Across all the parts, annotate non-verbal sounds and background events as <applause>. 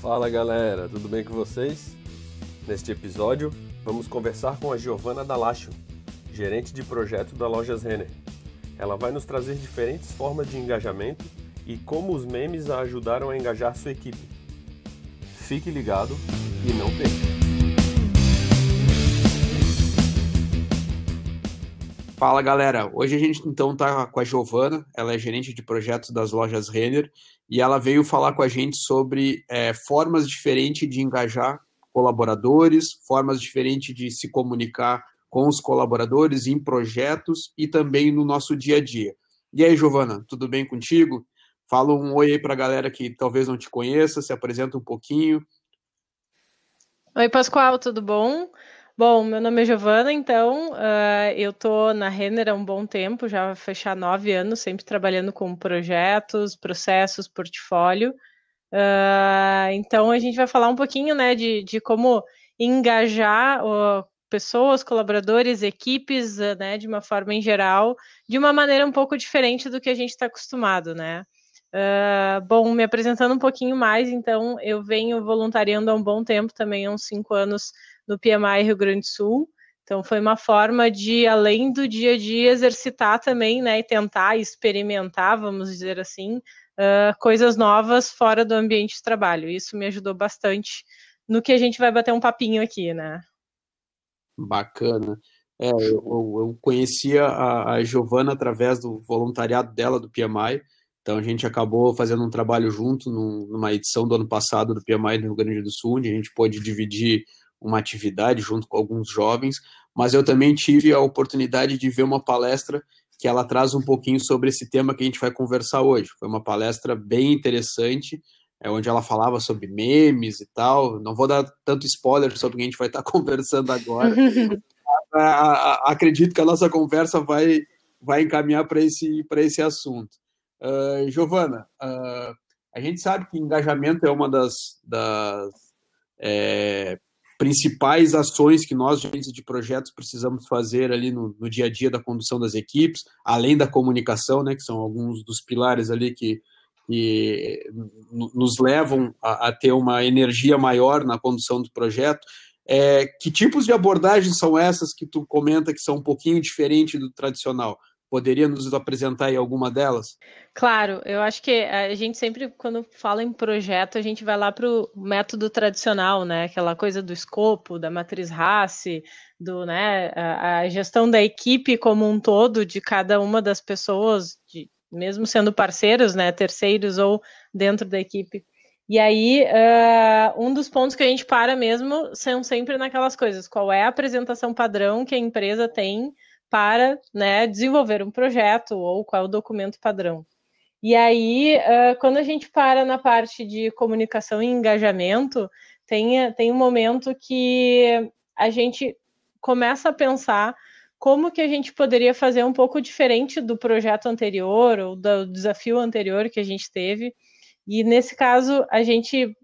Fala galera, tudo bem com vocês? Neste episódio, vamos conversar com a Giovana Dalacho, gerente de projeto da Lojas Renner. Ela vai nos trazer diferentes formas de engajamento e como os memes a ajudaram a engajar sua equipe. Fique ligado e não perca! Fala galera, hoje a gente então está com a Giovana, ela é gerente de projetos das lojas Renner e ela veio falar com a gente sobre é, formas diferentes de engajar colaboradores, formas diferentes de se comunicar com os colaboradores em projetos e também no nosso dia a dia. E aí, Giovana, tudo bem contigo? Fala um oi aí para a galera que talvez não te conheça, se apresenta um pouquinho. Oi, Pascoal, tudo bom? Bom, meu nome é Giovana, então uh, eu estou na Renner há um bom tempo, já vai fechar nove anos, sempre trabalhando com projetos, processos, portfólio. Uh, então a gente vai falar um pouquinho né, de, de como engajar uh, pessoas, colaboradores, equipes, né, de uma forma em geral, de uma maneira um pouco diferente do que a gente está acostumado, né? Uh, bom, me apresentando um pouquinho mais, então, eu venho voluntariando há um bom tempo, também há uns cinco anos, no PMI Rio Grande do Sul. Então, foi uma forma de, além do dia a dia, exercitar também, né, e tentar experimentar, vamos dizer assim, uh, coisas novas fora do ambiente de trabalho. Isso me ajudou bastante no que a gente vai bater um papinho aqui, né? Bacana. É, eu, eu conhecia a, a Giovana através do voluntariado dela, do PMI, então a gente acabou fazendo um trabalho junto numa edição do ano passado do PMI no Rio Grande do Sul, onde a gente pôde dividir uma atividade junto com alguns jovens, mas eu também tive a oportunidade de ver uma palestra que ela traz um pouquinho sobre esse tema que a gente vai conversar hoje. Foi uma palestra bem interessante, é onde ela falava sobre memes e tal. Não vou dar tanto spoiler sobre o que a gente vai estar <laughs> conversando agora. <laughs> Acredito que a nossa conversa vai, vai encaminhar para esse, esse assunto. Uh, Giovana, uh, a gente sabe que engajamento é uma das, das é, principais ações que nós, gerentes de projetos, precisamos fazer ali no, no, dia a dia da condução das equipes, além da comunicação, né, que são alguns dos pilares ali que, que nos levam a, a, ter uma energia maior na condução do projeto. É, que tipos de abordagens são essas que tu comenta que são um pouquinho diferente do tradicional? Poderia nos apresentar aí alguma delas? Claro, eu acho que a gente sempre, quando fala em projeto, a gente vai lá para o método tradicional, né? Aquela coisa do escopo, da matriz RACE, do, né, a, a gestão da equipe como um todo, de cada uma das pessoas, de, mesmo sendo parceiros, né, terceiros ou dentro da equipe. E aí, uh, um dos pontos que a gente para mesmo são sempre naquelas coisas: qual é a apresentação padrão que a empresa tem para né, desenvolver um projeto ou qual é o documento padrão. E aí, quando a gente para na parte de comunicação e engajamento, tem, tem um momento que a gente começa a pensar como que a gente poderia fazer um pouco diferente do projeto anterior ou do desafio anterior que a gente teve. E nesse caso, a gente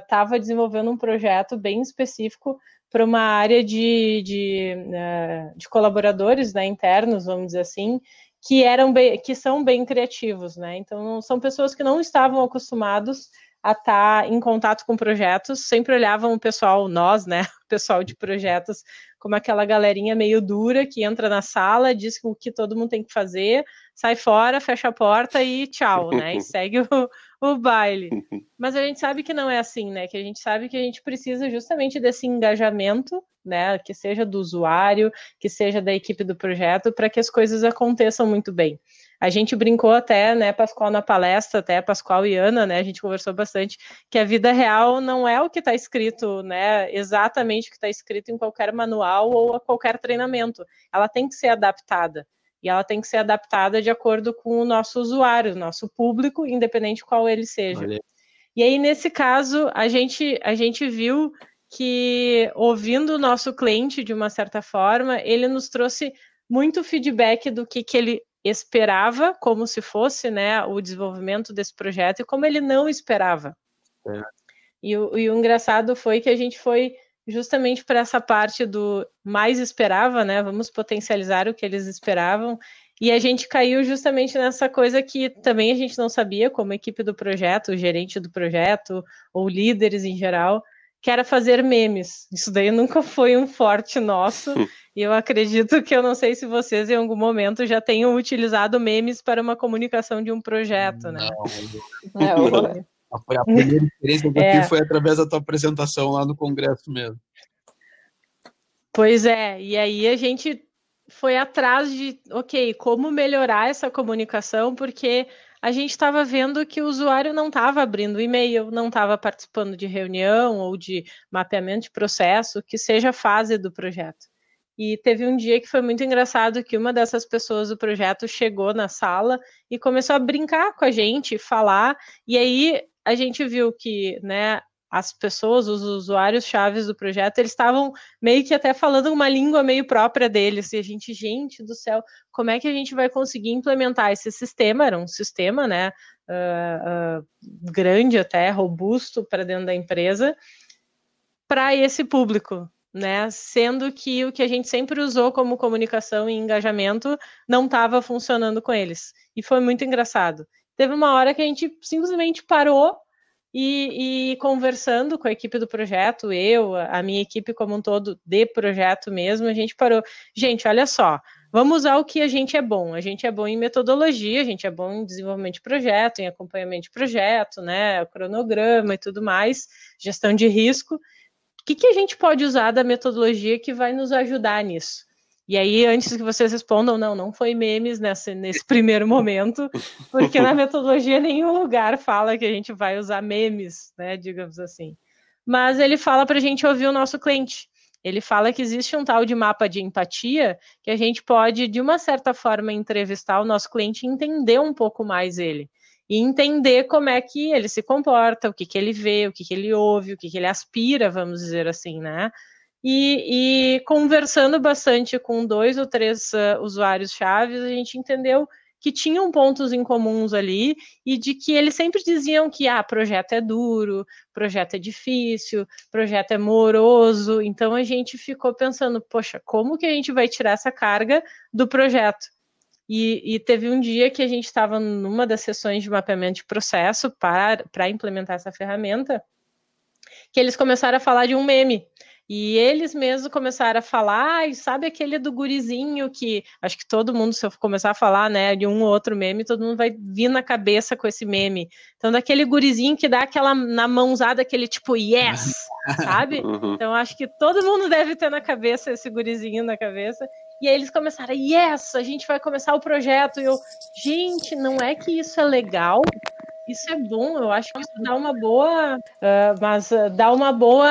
estava uh, desenvolvendo um projeto bem específico para uma área de, de, uh, de colaboradores né, internos, vamos dizer assim, que eram bem, que são bem criativos, né? Então são pessoas que não estavam acostumados a estar tá em contato com projetos, sempre olhavam o pessoal, nós, né, <laughs> o pessoal de projetos, como aquela galerinha meio dura que entra na sala, diz o que todo mundo tem que fazer, sai fora, fecha a porta e tchau, né? E <laughs> segue o, o baile. <laughs> Mas a gente sabe que não é assim, né? Que a gente sabe que a gente precisa justamente desse engajamento, né? Que seja do usuário, que seja da equipe do projeto, para que as coisas aconteçam muito bem. A gente brincou até, né, Pascoal, na palestra, até Pascoal e Ana, né? A gente conversou bastante que a vida real não é o que está escrito, né? Exatamente o que está escrito em qualquer manual ou a qualquer treinamento. Ela tem que ser adaptada e ela tem que ser adaptada de acordo com o nosso usuário, o nosso público, independente qual ele seja. Olha. E aí, nesse caso, a gente, a gente viu que, ouvindo o nosso cliente de uma certa forma, ele nos trouxe muito feedback do que, que ele esperava, como se fosse né, o desenvolvimento desse projeto, e como ele não esperava. É. E, o, e o engraçado foi que a gente foi justamente para essa parte do mais esperava, né? Vamos potencializar o que eles esperavam. E a gente caiu justamente nessa coisa que também a gente não sabia, como equipe do projeto, o gerente do projeto, ou líderes em geral, que era fazer memes. Isso daí nunca foi um forte nosso. <laughs> e eu acredito que eu não sei se vocês em algum momento já tenham utilizado memes para uma comunicação de um projeto, né? Não, é, <laughs> eu... a primeira experiência que eu tive é. foi através da tua apresentação lá no congresso mesmo. Pois é, e aí a gente foi atrás de, ok, como melhorar essa comunicação, porque a gente estava vendo que o usuário não estava abrindo e-mail, não estava participando de reunião ou de mapeamento de processo, que seja a fase do projeto. E teve um dia que foi muito engraçado que uma dessas pessoas do projeto chegou na sala e começou a brincar com a gente, falar, e aí a gente viu que, né, as pessoas, os usuários chaves do projeto, eles estavam meio que até falando uma língua meio própria deles. E a gente, gente do céu, como é que a gente vai conseguir implementar esse sistema? Era um sistema, né, uh, uh, grande até, robusto para dentro da empresa, para esse público, né? Sendo que o que a gente sempre usou como comunicação e engajamento não estava funcionando com eles. E foi muito engraçado. Teve uma hora que a gente simplesmente parou e, e, conversando com a equipe do projeto, eu, a minha equipe como um todo de projeto mesmo, a gente parou. Gente, olha só, vamos usar o que a gente é bom. A gente é bom em metodologia, a gente é bom em desenvolvimento de projeto, em acompanhamento de projeto, né, cronograma e tudo mais, gestão de risco. O que, que a gente pode usar da metodologia que vai nos ajudar nisso? E aí, antes que vocês respondam, não, não foi memes nesse <laughs> primeiro momento, porque na metodologia nenhum lugar fala que a gente vai usar memes, né, digamos assim. Mas ele fala para a gente ouvir o nosso cliente. Ele fala que existe um tal de mapa de empatia que a gente pode, de uma certa forma, entrevistar o nosso cliente e entender um pouco mais ele. E entender como é que ele se comporta, o que, que ele vê, o que, que ele ouve, o que, que ele aspira, vamos dizer assim, né? E, e, conversando bastante com dois ou três uh, usuários chaves, a gente entendeu que tinham pontos em comuns ali e de que eles sempre diziam que ah, projeto é duro, projeto é difícil, projeto é moroso. Então a gente ficou pensando, poxa, como que a gente vai tirar essa carga do projeto? E, e teve um dia que a gente estava numa das sessões de mapeamento de processo para, para implementar essa ferramenta, que eles começaram a falar de um meme. E eles mesmos começaram a falar, e sabe aquele do gurizinho que acho que todo mundo, se eu começar a falar, né, de um ou outro meme, todo mundo vai vir na cabeça com esse meme. Então, daquele gurizinho que dá aquela na mãozada, aquele tipo yes, <laughs> sabe? Uhum. Então, acho que todo mundo deve ter na cabeça esse gurizinho na cabeça. E aí eles começaram, yes, a gente vai começar o projeto. E eu, gente, não é que isso é legal? Isso é bom, eu acho que isso dá uma boa, uh, mas uh, dá uma boa,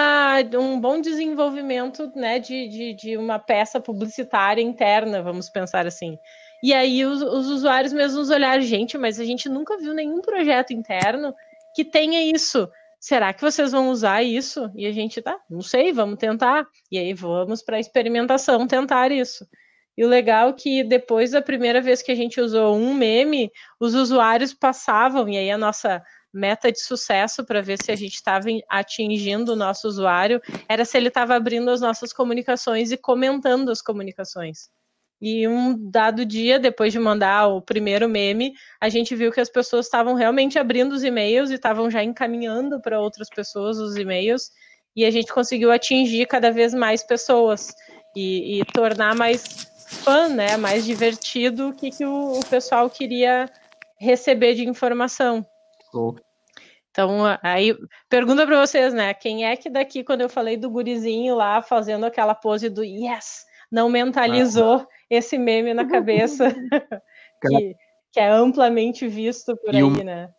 um bom desenvolvimento, né, de, de, de, uma peça publicitária interna, vamos pensar assim. E aí os, os usuários mesmos olharam, gente, mas a gente nunca viu nenhum projeto interno que tenha isso. Será que vocês vão usar isso? E a gente tá, não sei, vamos tentar. E aí vamos para a experimentação tentar isso. E o legal é que depois da primeira vez que a gente usou um meme, os usuários passavam, e aí a nossa meta de sucesso para ver se a gente estava atingindo o nosso usuário era se ele estava abrindo as nossas comunicações e comentando as comunicações. E um dado dia, depois de mandar o primeiro meme, a gente viu que as pessoas estavam realmente abrindo os e-mails e estavam já encaminhando para outras pessoas os e-mails, e a gente conseguiu atingir cada vez mais pessoas e, e tornar mais fã, né, mais divertido o que, que o, o pessoal queria receber de informação. Então, aí, pergunta para vocês, né, quem é que daqui, quando eu falei do gurizinho lá, fazendo aquela pose do yes, não mentalizou ah. esse meme na cabeça, <laughs> <laughs> que, que, é amplamente visto por e aí, né?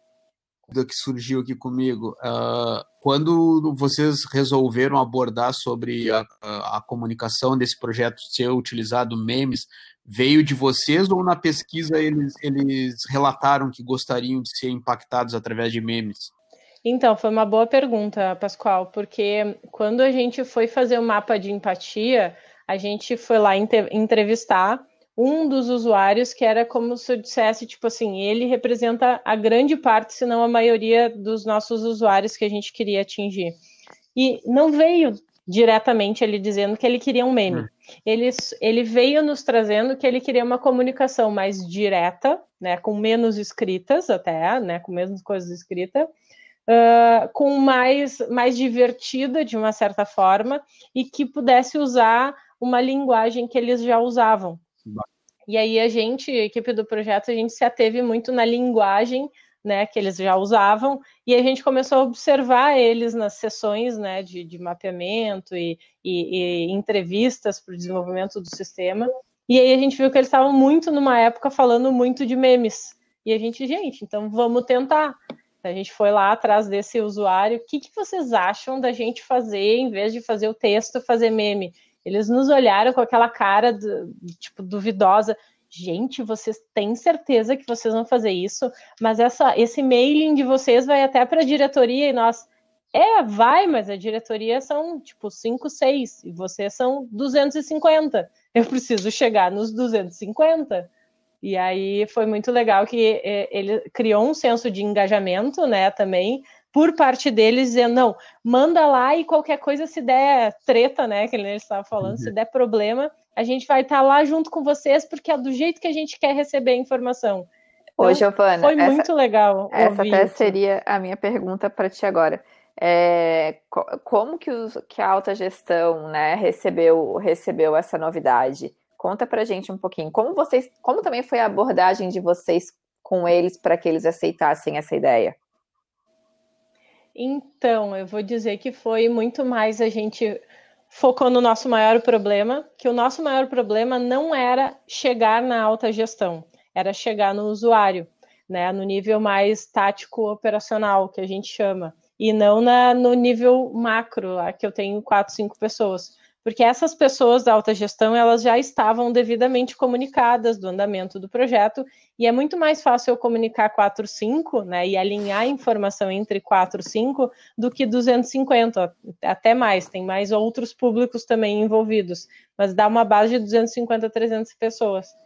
Que surgiu aqui comigo. Uh, quando vocês resolveram abordar sobre a, a, a, comunicação desse projeto ser utilizado memes, veio de vocês ou na pesquisa eles, eles relataram que gostariam de ser impactados através de memes? Então, foi uma boa pergunta, Pascoal, porque quando a gente foi fazer o um mapa de empatia, a gente foi lá entrevistar um dos usuários que era como se eu dissesse, tipo assim, ele representa a grande parte, se não a maioria dos nossos usuários que a gente queria atingir. E não veio diretamente ele dizendo que ele queria um meme. Hum. Ele, ele veio nos trazendo que ele queria uma comunicação mais direta, né, com menos escritas até, né, com menos coisas escritas, uh, com mais, mais divertida de uma certa forma e que pudesse usar uma linguagem que eles já usavam. E aí a gente, a equipe do projeto, a gente se ateve muito na linguagem né, que eles já usavam, e a gente começou a observar eles nas sessões né, de, de mapeamento e, e, e entrevistas para o desenvolvimento do sistema. E aí a gente viu que eles estavam muito numa época falando muito de memes. E a gente, gente, então vamos tentar. A gente foi lá atrás desse usuário. O que, que vocês acham da gente fazer, em vez de fazer o texto, fazer meme? Eles nos olharam com aquela cara do, tipo duvidosa gente, vocês têm certeza que vocês vão fazer isso, mas essa, esse mailing de vocês vai até para a diretoria e nós, é, vai, mas a diretoria são tipo 5, 6 e vocês são 250. Eu preciso chegar nos 250. E aí foi muito legal que é, ele criou um senso de engajamento, né, também, por parte deles, dizendo, não, manda lá e qualquer coisa, se der treta, né, que ele estava falando, uhum. se der problema, a gente vai estar tá lá junto com vocês, porque é do jeito que a gente quer receber a informação. Então, Ô, Giovana, foi essa, muito legal. Essa até isso. seria a minha pergunta para ti agora. É, como que, os, que, a alta gestão né, recebeu, recebeu essa novidade? Conta para gente um pouquinho. Como vocês, como também foi a abordagem de vocês com eles para que eles aceitassem essa ideia? Então, eu vou dizer que foi muito mais a gente focou no nosso maior problema, que o nosso maior problema não era chegar na alta gestão, era chegar no usuário, né, no nível mais tático operacional, que a gente chama, e não na, no nível macro, lá que eu tenho quatro, cinco pessoas porque essas pessoas da alta gestão elas já estavam devidamente comunicadas do andamento do projeto e é muito mais fácil eu comunicar 4, 5, né, e alinhar a informação entre 4 e 5 do que 250, até mais, tem mais outros públicos também envolvidos, mas dá uma base de 250 a 300 pessoas.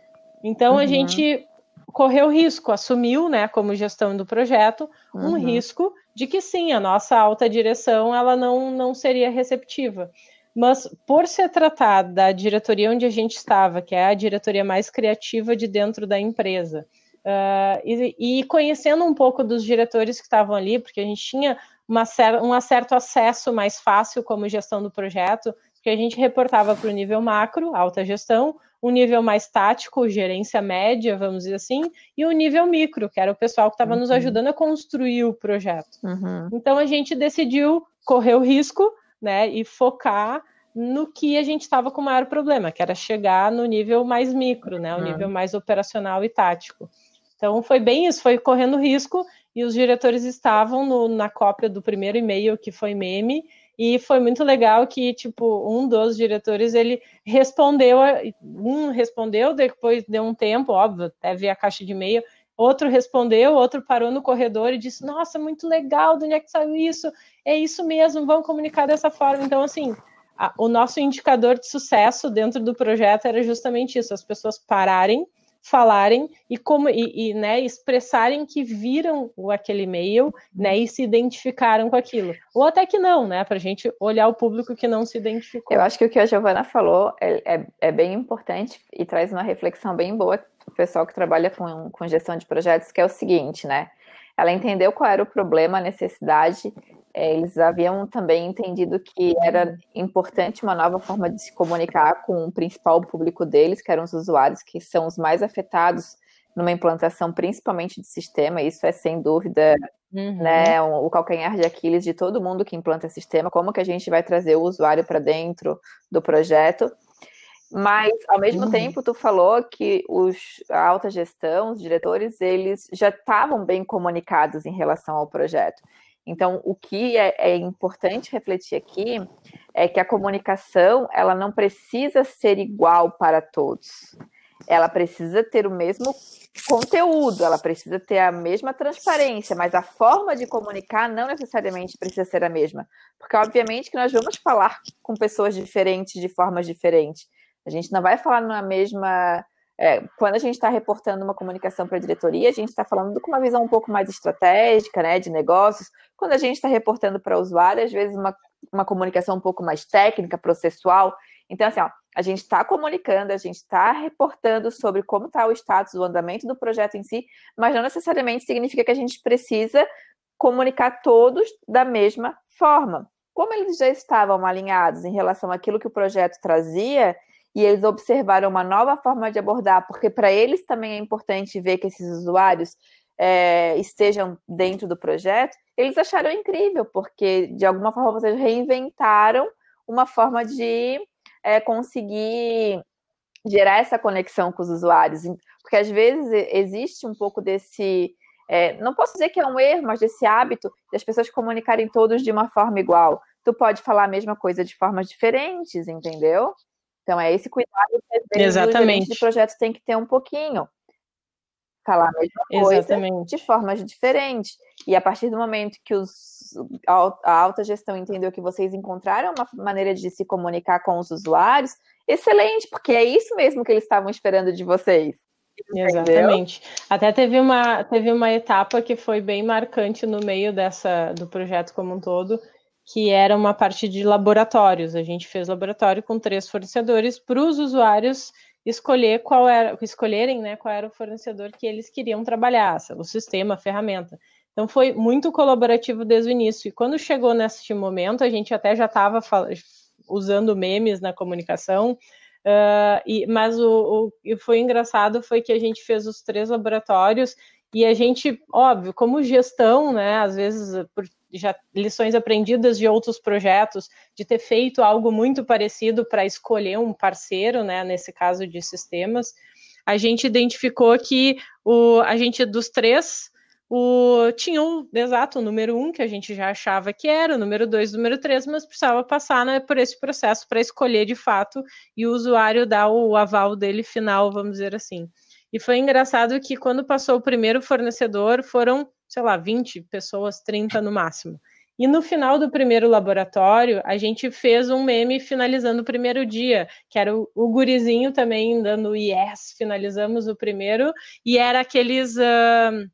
Então uhum. a gente correu risco, assumiu, né, como gestão do projeto, um uhum. risco de que sim, a nossa alta direção ela não, não seria receptiva. Mas por se tratar da diretoria onde a gente estava, que é a diretoria mais criativa de dentro da empresa, uh, e, e, conhecendo um pouco dos diretores que estavam ali, porque a gente tinha uma, um certo acesso mais fácil como gestão do projeto, que a gente reportava para o nível macro, alta gestão, um nível mais tático, gerência média, vamos dizer assim, e o um nível micro, que era o pessoal que estava uhum. nos ajudando a construir o projeto. Uhum. Então a gente decidiu correr o risco né, e focar no que a gente estava com o maior problema, que era chegar no nível mais micro, né, o nível mais operacional e tático. Então foi bem isso, foi correndo risco e os diretores estavam no, na cópia do primeiro e-mail que foi meme e foi muito legal que tipo um dos diretores ele respondeu, um respondeu depois de um tempo, óbvio, até ver a caixa de e-mail Outro respondeu, outro parou no corredor e disse: Nossa, muito legal, de onde é que saiu isso? É isso mesmo, vamos comunicar dessa forma. Então, assim, a, o nosso indicador de sucesso dentro do projeto era justamente isso: as pessoas pararem, falarem e como e, e né, expressarem que viram aquele e-mail né, e se identificaram com aquilo. Ou até que não, né? Para a gente olhar o público que não se identificou. Eu acho que o que a Giovana falou é, é, é bem importante e traz uma reflexão bem boa o pessoal que trabalha com, com gestão de projetos, que é o seguinte, né? Ela entendeu qual era o problema, a necessidade. É, eles haviam também entendido que era importante uma nova forma de se comunicar com o principal público deles, que eram os usuários, que são os mais afetados numa implantação, principalmente de sistema. Isso é sem dúvida uhum. né, o calcanhar de Aquiles de todo mundo que implanta sistema. Como que a gente vai trazer o usuário para dentro do projeto? Mas, ao mesmo uhum. tempo, tu falou que os, a alta gestão, os diretores, eles já estavam bem comunicados em relação ao projeto. Então, o que é, é, importante refletir aqui é que a comunicação, ela não precisa ser igual para todos. Ela precisa ter o mesmo conteúdo, ela precisa ter a mesma transparência, mas a forma de comunicar não necessariamente precisa ser a mesma. Porque, obviamente, que nós vamos falar com pessoas diferentes, de formas diferentes. A gente não vai falar na mesma é, quando a gente está reportando uma comunicação para a diretoria, a gente está falando com uma visão um pouco mais estratégica, né, de negócios. Quando a gente está reportando para o usuário, às vezes uma, uma comunicação um pouco mais técnica, processual. Então, assim, ó, a gente está comunicando, a gente está reportando sobre como está o status, o andamento do projeto em si, mas não necessariamente significa que a gente precisa comunicar todos da mesma forma. Como eles já estavam alinhados em relação àquilo que o projeto trazia, e eles observaram uma nova forma de abordar, porque para eles também é importante ver que esses usuários é, estejam dentro do projeto, eles acharam incrível, porque de alguma forma vocês reinventaram uma forma de é, conseguir gerar essa conexão com os usuários, porque às vezes existe um pouco desse, é, não posso dizer que é um erro, mas desse hábito das pessoas comunicarem todos de uma forma igual. Tu pode falar a mesma coisa de formas diferentes, entendeu? Então é esse cuidado que Exatamente. de projetos tem que ter um pouquinho. Falar a mesma coisa Exatamente. de formas diferentes. E a partir do momento que os, a alta gestão entendeu que vocês encontraram uma maneira de se comunicar com os usuários, excelente, porque é isso mesmo que eles estavam esperando de vocês. Exatamente. Entendeu? Até teve uma, teve uma etapa que foi bem marcante no meio dessa do projeto como um todo, que era uma parte de laboratórios. A gente fez laboratório com três fornecedores para os usuários escolher qual era, escolherem né, qual era o fornecedor que eles queriam trabalhar, o sistema, a ferramenta. Então foi muito colaborativo desde o início. E quando chegou nesse momento, a gente até já estava usando memes na comunicação. Uh, e, mas o, o que foi engraçado foi que a gente fez os três laboratórios e a gente, óbvio, como gestão, né, às vezes por já lições aprendidas de outros projetos, de ter feito algo muito parecido para escolher um parceiro, né, nesse caso de sistemas, a gente identificou que o, a gente dos três o, tinha o exato o número um, que a gente já achava que era, o número dois, o número três, mas precisava passar né, por esse processo para escolher de fato e o usuário dar o aval dele final, vamos dizer assim. E foi engraçado que quando passou o primeiro fornecedor, foram, sei lá, 20 pessoas, 30 no máximo. E no final do primeiro laboratório, a gente fez um meme finalizando o primeiro dia, que era o, o gurizinho também dando yes, finalizamos o primeiro, e era aqueles. Uh,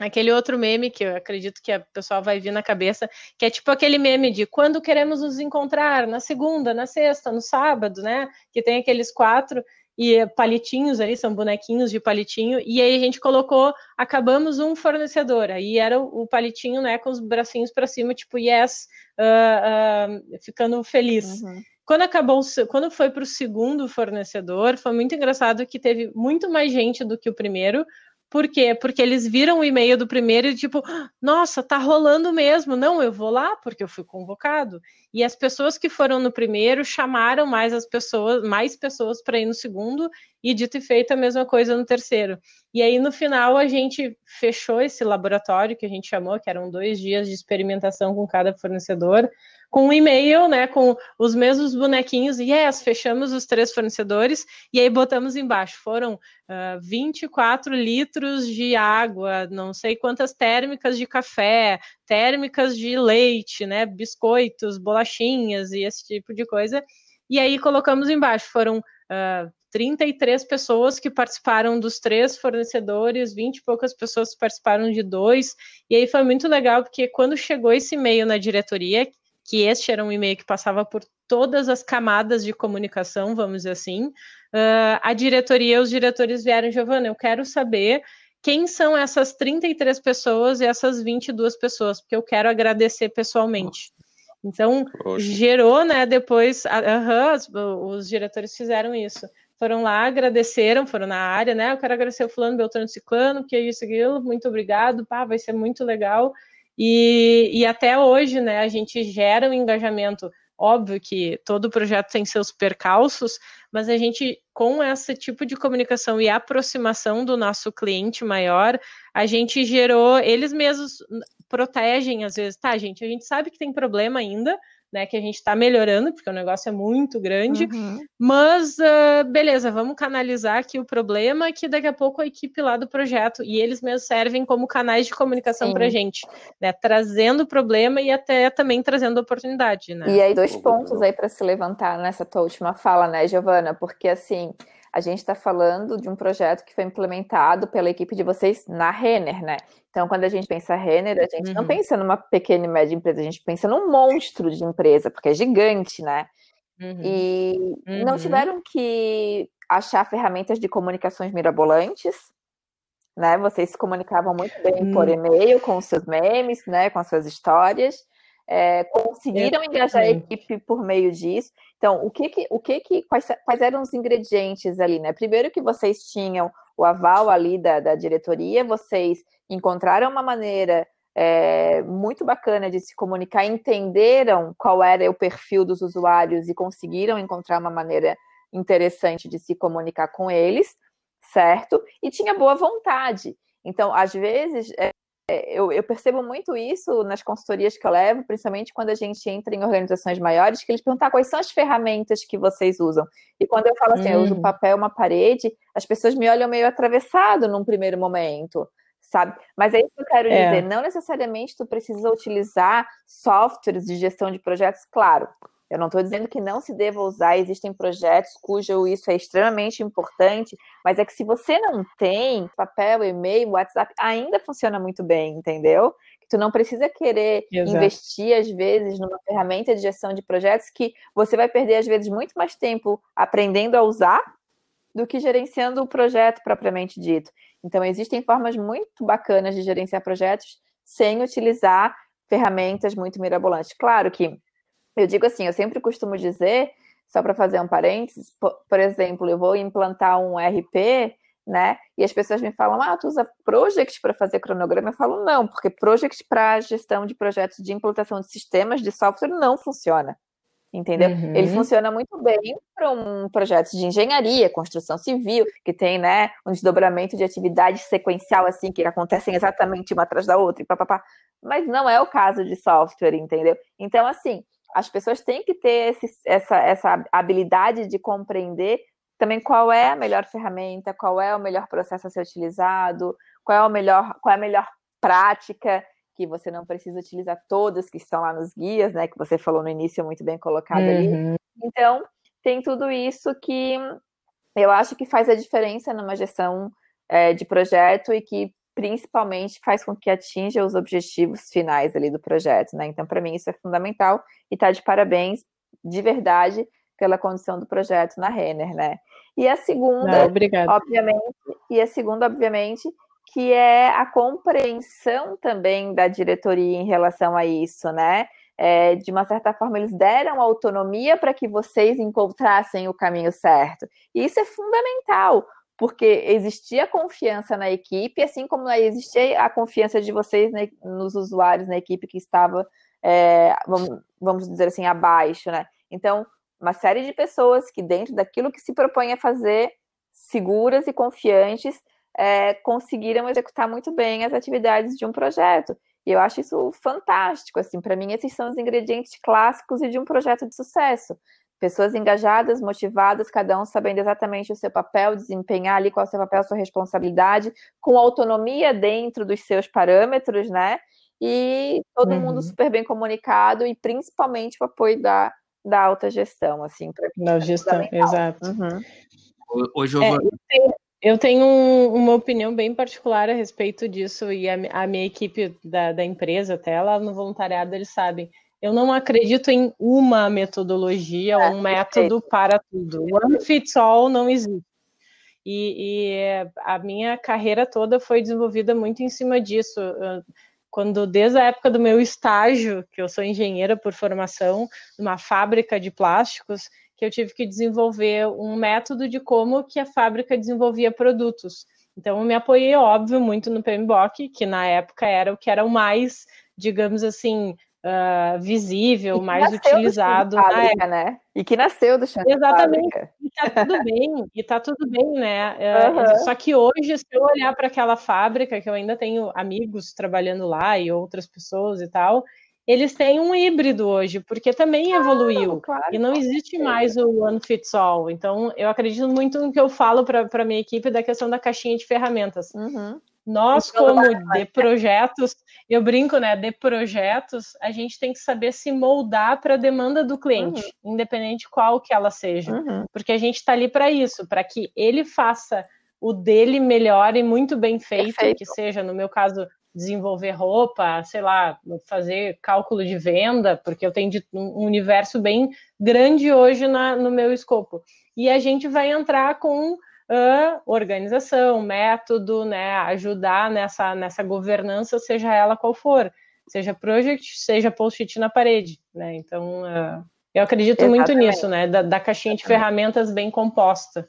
aquele outro meme que eu acredito que a pessoa vai vir na cabeça, que é tipo aquele meme de quando queremos nos encontrar, na segunda, na sexta, no sábado, né? Que tem aqueles quatro e palitinhos aí, são bonequinhos de palitinho, e aí a gente colocou, acabamos um fornecedor, aí era o, palitinho, né, com os bracinhos para cima, tipo, yes, uh, uh, ficando feliz. Uhum. Quando acabou, quando foi para o segundo fornecedor, foi muito engraçado que teve muito mais gente do que o primeiro, por quê? Porque eles viram o e-mail do primeiro e tipo, nossa, tá rolando mesmo. Não, eu vou lá porque eu fui convocado. E as pessoas que foram no primeiro chamaram mais as pessoas, mais pessoas para ir no segundo e dito e feito a mesma coisa no terceiro. E aí no final a gente fechou esse laboratório que a gente chamou, que eram dois dias de experimentação com cada fornecedor com um e-mail, né, com os mesmos bonequinhos, e yes, fechamos os três fornecedores, e aí botamos embaixo, foram uh, ah, 24 litros de água, não sei quantas térmicas de café, térmicas de leite, né, biscoitos, bolachinhas e esse tipo de coisa, e aí colocamos embaixo, foram uh, ah, 33 pessoas que participaram dos três fornecedores, 20 e poucas pessoas participaram de dois, e aí foi muito legal, porque quando chegou esse e-mail na diretoria, que este era um e-mail que passava por todas as camadas de comunicação, vamos dizer assim. Uh, a diretoria, os diretores vieram, Giovana, eu quero saber quem são essas 33 pessoas e essas 22 pessoas, porque eu quero agradecer pessoalmente. Então, Poxa. gerou, né, depois, uh, uh, os diretores fizeram isso. Foram lá, agradeceram, foram na área, né, eu quero agradecer o fulano, Beltrano Ciclano, que é isso, aquilo, muito obrigado, pá, vai ser muito legal. E, e até hoje, né, a gente gera um engajamento. Óbvio que todo projeto tem seus percalços, mas a gente, com esse tipo de comunicação e aproximação do nosso cliente maior, a gente gerou, eles mesmos protegem, às vezes, tá, gente, a gente sabe que tem problema ainda, né, que a gente está melhorando, porque o negócio é muito grande, uhum. mas uh, beleza, vamos canalizar aqui o problema, que daqui a pouco a equipe lá do projeto, e eles mesmos servem como canais de comunicação para a gente, né, trazendo o problema e até também trazendo oportunidade, né. E aí dois pontos aí para se levantar nessa tua última fala, né, Giovana, porque assim, a gente está falando de um projeto que foi implementado pela equipe de vocês na Renner, né? Então, quando a gente pensa Renner, a gente uhum. não pensa numa pequena e média empresa, a gente pensa num monstro de empresa, porque é gigante, né? Uhum. E uhum. não tiveram que achar ferramentas de comunicações mirabolantes, né? Vocês se comunicavam muito bem por hum. e-mail, com os seus memes, né? Com as suas histórias. É, conseguiram engajar a equipe por meio disso. Então, o que que, o que, que quais, quais, eram os ingredientes ali, né? Primeiro que vocês tinham o aval ali da, da diretoria, vocês encontraram uma maneira é, muito bacana de se comunicar, entenderam qual era o perfil dos usuários e conseguiram encontrar uma maneira interessante de se comunicar com eles, certo? E tinha boa vontade. Então, às vezes, é, eu, eu, percebo muito isso nas consultorias que eu levo, principalmente quando a gente entra em organizações maiores, que eles perguntam ah, quais são as ferramentas que vocês usam. E quando eu falo assim, hum. eu uso hum. papel, uma parede, as pessoas me olham meio atravessado num primeiro momento sabe? Mas é isso que eu quero é. dizer, não necessariamente tu precisa utilizar softwares de gestão de projetos, claro. Eu não estou dizendo que não se deva usar, existem projetos cujo isso é extremamente importante, mas é que se você não tem papel, e-mail, WhatsApp, ainda funciona muito bem, entendeu? Tu não precisa querer Exato. investir, às vezes, numa ferramenta de gestão de projetos que você vai perder, às vezes, muito mais tempo aprendendo a usar do que gerenciando o projeto propriamente dito. Então, existem formas muito bacanas de gerenciar projetos sem utilizar ferramentas muito mirabolantes. Claro que eu digo assim, eu sempre costumo dizer, só para fazer um parênteses, por, por, exemplo, eu vou implantar um RP, né? E as pessoas me falam, ah, tu usa Project para fazer cronograma? Eu falo, não, porque Project para gestão de projetos de implantação de sistemas de software não funciona entendeu? Uhum. Ele funciona muito bem para um projeto de engenharia, construção civil, que tem, né, um desdobramento de atividade sequencial, assim, que acontecem exatamente uma atrás da outra, e papapá. Mas não é o caso de software, entendeu? Então, assim, as pessoas têm que ter esse, essa, essa habilidade de compreender também qual é a melhor ferramenta, qual é o melhor processo a ser utilizado, qual é, o melhor, qual é a melhor prática que você não precisa utilizar todas que estão lá nos guias, né? Que você falou no início, muito bem colocado uhum. ali. Então, tem tudo isso que eu acho que faz a diferença numa gestão é, de projeto e que principalmente faz com que atinja os objetivos finais ali do projeto, né? Então, para mim, isso é fundamental e tá de parabéns, de verdade, pela condição do projeto na Renner, né? E a segunda, Não, obviamente, e a segunda, obviamente, que é a compreensão também da diretoria em relação a isso, né? É, de uma certa forma, eles deram autonomia para que vocês encontrassem o caminho certo. E isso é fundamental, porque existia confiança na equipe, assim como existia a confiança de vocês né, nos usuários na equipe que estava, é, vamos, vamos dizer assim, abaixo, né? Então, uma série de pessoas que, dentro daquilo que se propõe a fazer, seguras e confiantes, é, conseguiram executar muito bem as atividades de um projeto. E eu acho isso fantástico, assim, para mim esses são os ingredientes clássicos de um projeto de sucesso. Pessoas engajadas, motivadas, cada um sabendo exatamente o seu papel, desempenhar ali qual é o seu papel, a sua responsabilidade, com autonomia dentro dos seus parâmetros, né? E todo uhum. mundo super bem comunicado e principalmente o apoio da, da alta gestão, assim. Da gestão, exato. Uhum. Ô, Giovana, é, eu tenho um, uma opinião bem particular a respeito disso e a, a minha equipe da, da, empresa, até lá no voluntariado, eles sabem. Eu não acredito em uma metodologia ou um método para tudo. One fits all não existe. E, e, a minha carreira toda foi desenvolvida muito em cima disso. Quando, desde a época do meu estágio, que eu sou engenheira por formação, numa fábrica de plásticos, que eu tive que desenvolver um método de como que a fábrica desenvolvia produtos. Então, eu me apoiei, óbvio, muito no PMBOK, que na época era o que era o mais, digamos assim, uh, visível, mais utilizado na época. Né? E que nasceu do chão Exatamente. E tá tudo bem, e tá tudo bem, né? Uh, Só que hoje, se eu olhar para aquela fábrica, que eu ainda tenho amigos trabalhando lá e outras pessoas e tal, eles têm um híbrido hoje, porque também evoluiu. Claro, e não existe mais o one fits all. Então, eu acredito muito no que eu falo para a minha equipe da questão da caixinha de ferramentas. Uhum. Nós, como de projetos, eu brinco, né? De projetos, a gente tem que saber se moldar para a demanda do cliente, uhum. independente qual que ela seja. Uhum. Porque a gente está ali para isso, para que ele faça o dele melhor e muito bem feito, Perfeito. que seja, no meu caso, desenvolver roupa, sei lá, fazer cálculo de venda, porque eu tenho um universo bem grande hoje na, no meu escopo. E a gente vai entrar com uh, organização, método, né, ajudar nessa, nessa governança, seja ela qual for, seja project, seja post-it na parede, né? Então, uh, eu acredito Exatamente. muito nisso, né, da, da caixinha de ferramentas bem composta.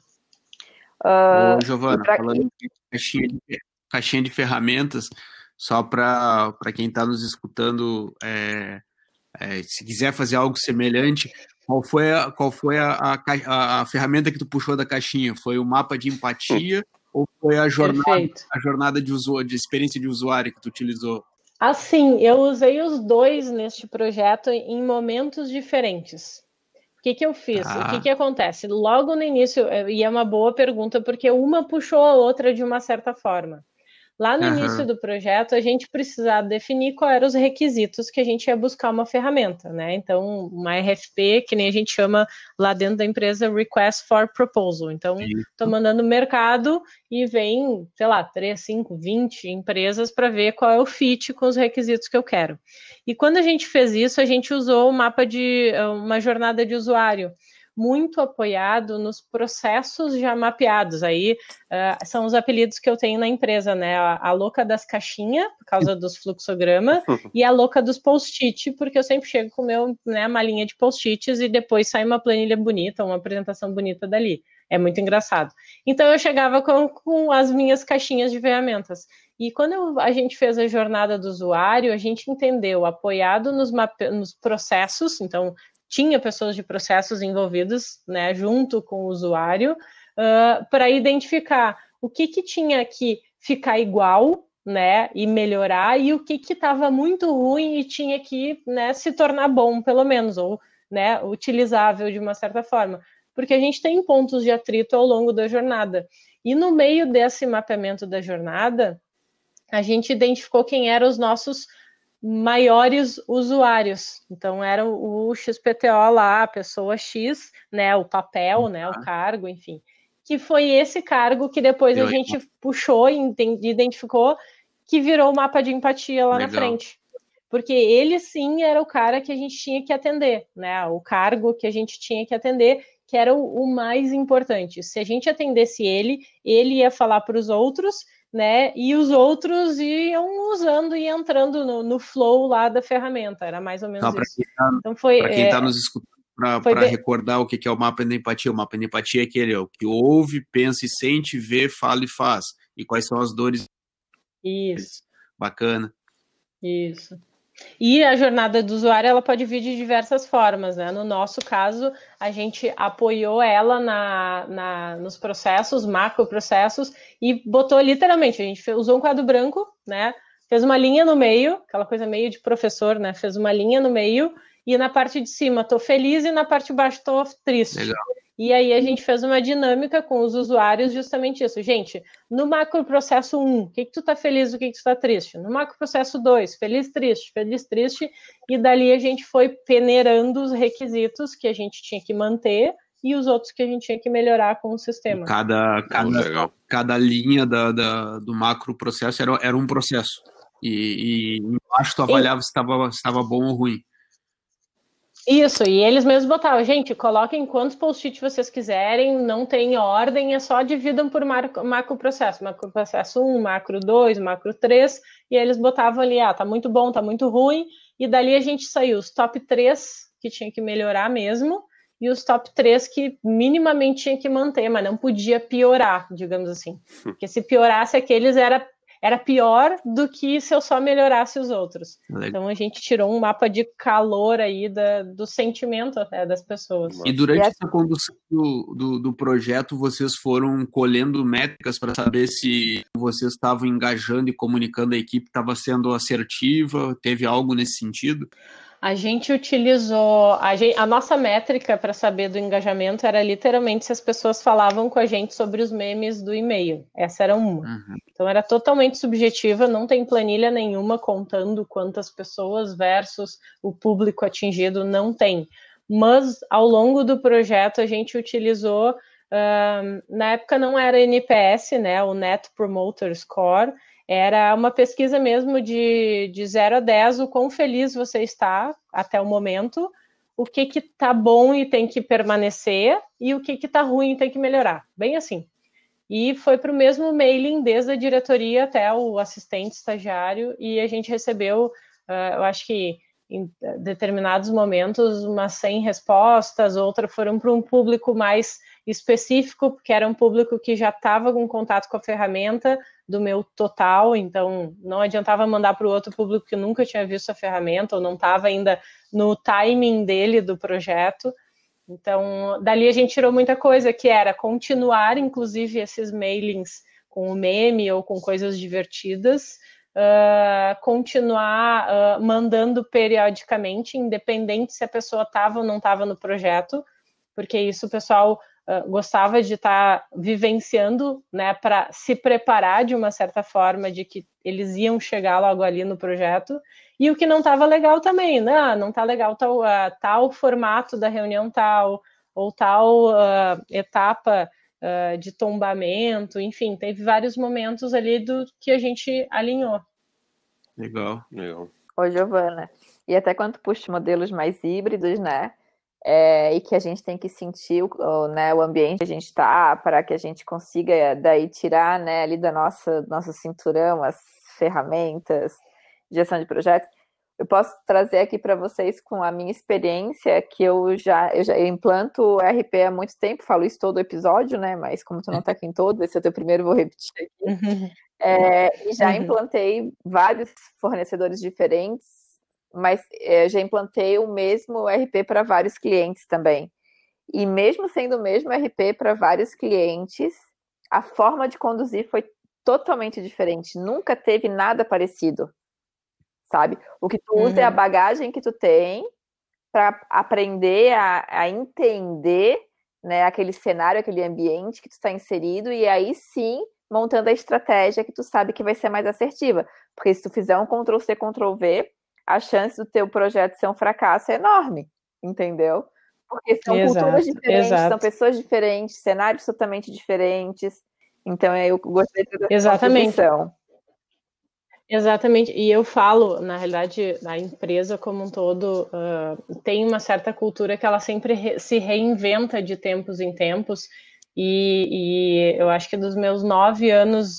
Uh, Ô, Giovana, pra... falando de caixinha de, caixinha de ferramentas, só para quem está nos escutando, é, é, se quiser fazer algo semelhante, qual foi, a, qual foi a, a, a, ferramenta que tu puxou da caixinha? Foi o mapa de empatia ou foi a jornada, a jornada de, usuário, de experiência de usuário que tu utilizou? Assim, eu usei os dois neste projeto em momentos diferentes. O que, que eu fiz? Ah. O que, que acontece? Logo no início, e é uma boa pergunta, porque uma puxou a outra de uma certa forma. Lá no uhum. início do projeto, a gente precisava definir quais eram os requisitos que a gente ia buscar uma ferramenta, né? Então, uma RFP, que nem a gente chama lá dentro da empresa Request for Proposal. Então, estou mandando no mercado e vem, sei lá, 3, 5, 20 empresas para ver qual é o fit com os requisitos que eu quero. E quando a gente fez isso, a gente usou o mapa de uma jornada de usuário muito apoiado nos processos já mapeados. Aí uh, são os apelidos que eu tenho na empresa, né? A, a louca das caixinhas, por causa <laughs> dos fluxogramas, e a louca dos post-it, porque eu sempre chego com meu, né, uma linha de post-its e depois sai uma planilha bonita, uma apresentação bonita dali. É muito engraçado. Então eu chegava com, com as minhas caixinhas de ferramentas. E quando eu, a gente fez a jornada do usuário, a gente entendeu, apoiado nos, nos processos, então tinha pessoas de processos envolvidos, né, junto com o usuário, uh, para identificar o que, que tinha que ficar igual, né, e melhorar, e o que estava muito ruim e tinha que, né, se tornar bom, pelo menos, ou, né, utilizável de uma certa forma. Porque a gente tem pontos de atrito ao longo da jornada. E no meio desse mapeamento da jornada, a gente identificou quem eram os nossos maiores usuários. Então era o XPTO lá, a pessoa X, né, o papel, né, o tá. cargo, enfim. Que foi esse cargo que depois a gente puxou e identificou que virou o mapa de empatia lá Legal. na frente. Porque ele sim era o cara que a gente tinha que atender, né? O cargo que a gente tinha que atender, que era o, o mais importante. Se a gente atendesse ele, ele ia falar para os outros né? E os outros iam usando e entrando no, no, flow lá da ferramenta. Era mais ou menos Não, isso. Tá, então foi. Para quem está é, nos escutando, para bem... recordar o que é o mapa da empatia, o mapa da empatia é aquele o que ouve, pensa e sente, vê, fala e faz. E quais são as dores. Isso. Bacana. Isso. E a jornada do usuário ela pode vir de diversas formas, né? No nosso caso, a gente apoiou ela na, na nos processos, macroprocessos, e botou literalmente, a gente fez, usou um quadro branco, né? Fez uma linha no meio, aquela coisa meio de professor, né? Fez uma linha no meio, e na parte de cima tô feliz e na parte de baixo tô triste. Legal. E aí a gente fez uma dinâmica com os usuários justamente isso. Gente, no macro processo 1, o que, que tu tá feliz, o que, que tu tá triste? No macro processo 2, feliz, triste, feliz, triste. E dali a gente foi peneirando os requisitos que a gente tinha que manter e os outros que a gente tinha que melhorar com o sistema. Cada, cada, cada linha da, da, do macro processo era, era um processo. E, e embaixo tu avaliava se estava bom ou ruim. Isso, e eles mesmos botavam, gente, coloquem quantos post-it vocês quiserem, não tem ordem, é só dividam por macro, macro processo, macro processo 1, macro 2, macro 3, e eles botavam ali, ah, tá muito bom, tá muito ruim, e dali a gente saiu os top 3 que tinha que melhorar mesmo, e os top 3 que minimamente tinha que manter, mas não podia piorar, digamos assim. Porque se piorasse aqueles era era pior do que se eu só melhorasse os outros. Legal. Então a gente tirou um mapa de calor aí da, do sentimento até das pessoas. E durante e essa condução do, do, do, projeto, vocês foram colhendo métricas para saber se vocês estavam engajando e comunicando a equipe estava sendo assertiva? Teve algo nesse sentido? A gente utilizou a, gente, a nossa métrica para saber do engajamento era literalmente se as pessoas falavam com a gente sobre os memes do e-mail. Essa era uma. Uhum. Então era totalmente subjetiva, não tem planilha nenhuma contando quantas pessoas versus o público atingido, não tem. Mas ao longo do projeto a gente utilizou, uh, na época não era NPS, né, o Net Promoter Score, era uma pesquisa mesmo de, de 0 a 10, o quão feliz você está até o momento, o que que tá bom e tem que permanecer, e o que que tá ruim e tem que melhorar. Bem assim. E foi para o mesmo mailing, desde a diretoria até o assistente estagiário, e a gente recebeu, uh, eu acho que em determinados momentos, umas 100 respostas, outras foram para um público mais específico, porque era um público que já estava com contato com a ferramenta do meu total, então não adiantava mandar para o outro público que nunca tinha visto a ferramenta ou não estava ainda no timing dele do projeto. Então, dali a gente tirou muita coisa, que era continuar, inclusive, esses mailings com o meme ou com coisas divertidas, uh, continuar uh, mandando periodicamente, independente se a pessoa estava ou não estava no projeto, porque isso o pessoal uh, gostava de estar tá vivenciando, né, para se preparar de uma certa forma de que eles iam chegar logo ali no projeto, e o que não estava legal também, né, não está legal tal, uh, tal formato da reunião tal, ou tal uh, etapa de tombamento, enfim, teve vários momentos ali do que a gente alinhou. Legal, legal. Ô, Giovana, e até quando puxa modelos mais híbridos, né? É, e que a gente tem que sentir o, né, o ambiente que a gente está para que a gente consiga daí tirar né, ali da nossa nosso cinturão as ferramentas de gestão de projetos. Eu posso trazer aqui para vocês com a minha experiência que eu já eu já implanto o RP há muito tempo, falo isso todo episódio, né? Mas como tu não está aqui em todo, esse é o teu primeiro, vou repetir aqui. Uhum. É, e já uhum. implantei vários fornecedores diferentes mas é, já implantei o mesmo RP para vários clientes também. E mesmo sendo o mesmo RP para vários clientes, a forma de conduzir foi totalmente diferente. Nunca teve nada parecido, sabe? O que tu usa é a uhum. bagagem que tu tem para aprender a, a, entender né, aquele cenário, aquele ambiente que tu está inserido, e aí sim montando a estratégia que tu sabe que vai ser mais assertiva. Porque se tu fizer um Ctrl-C, Ctrl-V, a chance do teu projeto ser um fracasso é enorme, entendeu? Porque são exato, culturas diferentes, exato. são pessoas diferentes, cenários totalmente diferentes. Então eu gostei da Exatamente. Exatamente, e eu falo, na realidade, a empresa como um todo uh, tem uma certa cultura que ela sempre re se reinventa de tempos em tempos, e, e, eu acho que dos meus nove anos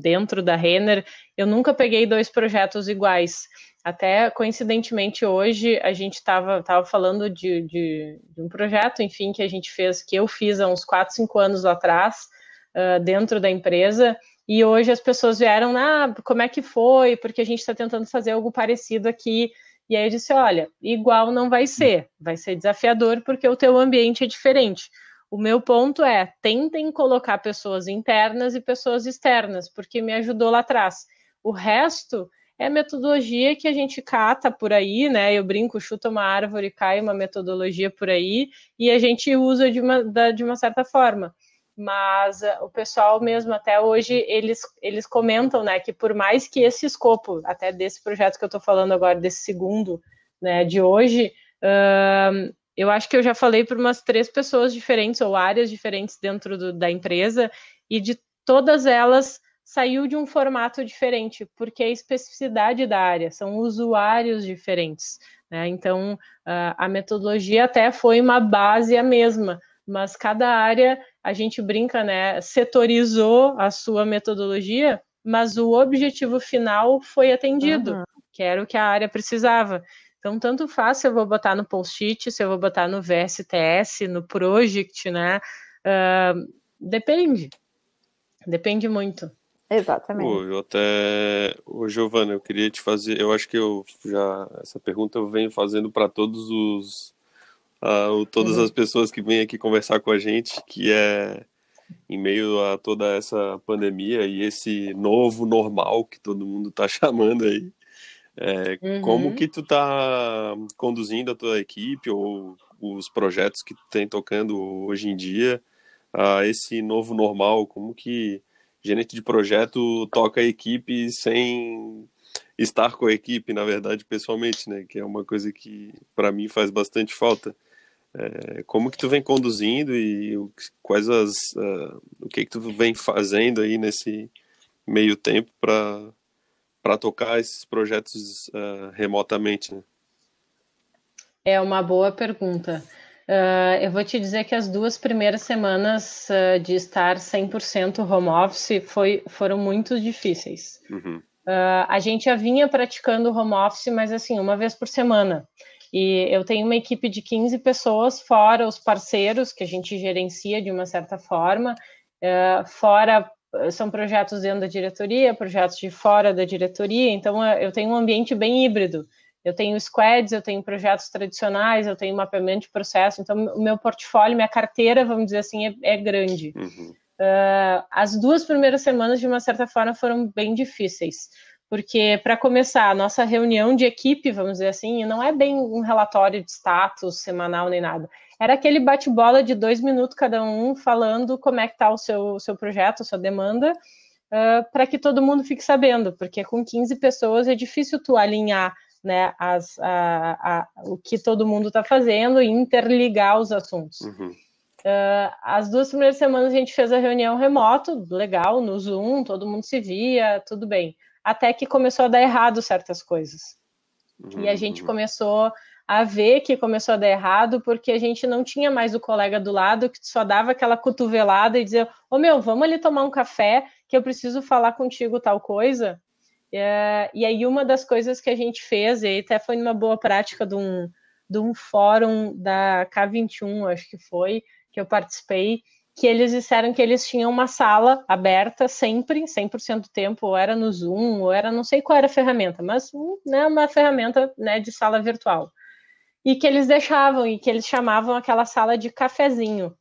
dentro da Renner, eu nunca peguei dois projetos iguais. Até coincidentemente hoje a gente estava tava falando de, de, de, um projeto, enfim, que a gente fez, que eu fiz há uns 4, 5 anos atrás, uh, dentro da empresa, e hoje as pessoas vieram, ah, como é que foi? Porque a gente está tentando fazer algo parecido aqui. E aí eu disse: olha, igual não vai ser, vai ser desafiador porque o teu ambiente é diferente. O meu ponto é: tentem colocar pessoas internas e pessoas externas, porque me ajudou lá atrás. O resto é metodologia que a gente cata por aí, né? Eu brinco, chuta uma árvore, cai uma metodologia por aí, e a gente usa de uma, de uma certa forma. Mas uh, o pessoal mesmo, até hoje, eles, eles comentam, né, que por mais que esse escopo, até desse projeto que eu estou falando agora, desse segundo, né, de hoje, uh, eu acho que eu já falei para umas três pessoas diferentes ou áreas diferentes dentro do, da empresa, e de todas elas saiu de um formato diferente, porque é a especificidade da área, são usuários diferentes. Né? Então, a metodologia até foi uma base a mesma, mas cada área, a gente brinca, né, setorizou a sua metodologia, mas o objetivo final foi atendido, uhum. que era o que a área precisava. Então, tanto faz se eu vou botar no post-it, se eu vou botar no VSTS, no project, né? Uh, depende. Depende muito. Exatamente. Pô, eu até. Ô, Giovana, eu queria te fazer. Eu acho que eu já. Essa pergunta eu venho fazendo para todos os. Uh, todas uhum. as pessoas que vêm aqui conversar com a gente, que é em meio a toda essa pandemia e esse novo normal que todo mundo está <laughs> chamando aí. É, uhum. Como que tu tá conduzindo a tua equipe ou os projetos que tu tem tocando hoje em dia a esse novo normal? Como que gerente de projeto toca a equipe sem estar com a equipe, na verdade, pessoalmente, né? Que é uma coisa que para mim faz bastante falta. É, como que tu vem conduzindo e quais as uh, o que que tu vem fazendo aí nesse meio tempo para para tocar esses projetos uh, remotamente? Né? É uma boa pergunta. Uh, eu vou te dizer que as duas primeiras semanas uh, de estar 100% home office foi, foram muito difíceis. Uhum. Uh, a gente já vinha praticando home office, mas assim, uma vez por semana. E eu tenho uma equipe de 15 pessoas, fora os parceiros que a gente gerencia de uma certa forma, fora são projetos dentro da diretoria, projetos de fora da diretoria, então eu tenho um ambiente bem híbrido. Eu tenho squads, eu tenho projetos tradicionais, eu tenho mapeamento de processo, então o meu portfólio, minha carteira, vamos dizer assim, é, é grande. Uhum. Uh, as duas primeiras semanas, de uma certa forma, foram bem difíceis, porque, para começar, a nossa reunião de equipe, vamos dizer assim, não é bem um relatório de status semanal nem nada. Era aquele bate-bola de dois minutos cada um, falando como é que está o seu, seu projeto, a sua demanda, uh, para que todo mundo fique sabendo, porque com 15 pessoas é difícil tu alinhar né, as, a, a, o que todo mundo está fazendo e interligar os assuntos. Uhum. Uh, as duas primeiras semanas a gente fez a reunião remoto, legal, no Zoom, todo mundo se via, tudo bem. Até que começou a dar errado certas coisas. Uhum. E a gente uhum. começou a ver que começou a dar errado, porque a gente não tinha mais o colega do lado que só dava aquela cotovelada e dizia: Ô meu, vamos ali tomar um café que eu preciso falar contigo tal coisa. É, e aí, uma das coisas que a gente fez, e até foi numa boa prática de um, de um fórum da K21, acho que foi, que eu participei, que eles disseram que eles tinham uma sala aberta sempre, 100% do tempo, ou era no Zoom, ou era não sei qual era a ferramenta, mas né, uma ferramenta né, de sala virtual. E que eles deixavam, e que eles chamavam aquela sala de cafezinho.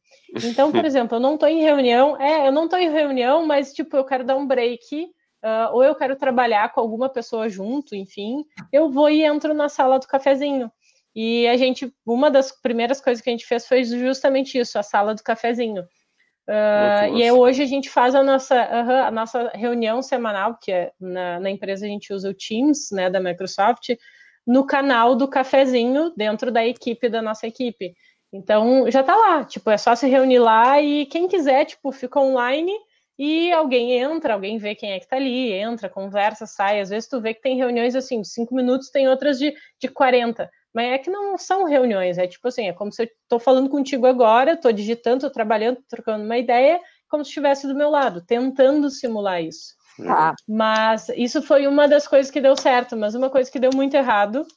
Então, por <laughs> exemplo, eu não estou em reunião, é, eu não estou em reunião, mas tipo, eu quero dar um break uh, ou eu quero trabalhar com alguma pessoa junto, enfim, eu vou e entro na sala do cafezinho. E a gente, uma das primeiras coisas que a gente fez foi justamente isso, a sala do cafezinho. Uh, e hoje a gente faz a nossa, uh, a nossa reunião semanal, que é na, na, empresa a gente usa o Teams, né, da Microsoft, no canal do cafezinho dentro da equipe da nossa equipe. Então já tá lá, tipo, é só se reunir lá e quem quiser, tipo, fica online e alguém entra, alguém vê quem é que tá ali, entra, conversa, sai. Às vezes tu vê que tem reuniões assim de cinco minutos, tem outras de, de 40. Mas é que não são reuniões, é tipo assim, é como se eu tô falando contigo agora, tô digitando, tô trabalhando, trocando uma ideia, como se estivesse do meu lado, tentando simular isso. Tá. Mas isso foi uma das coisas que deu certo, mas uma coisa que deu muito errado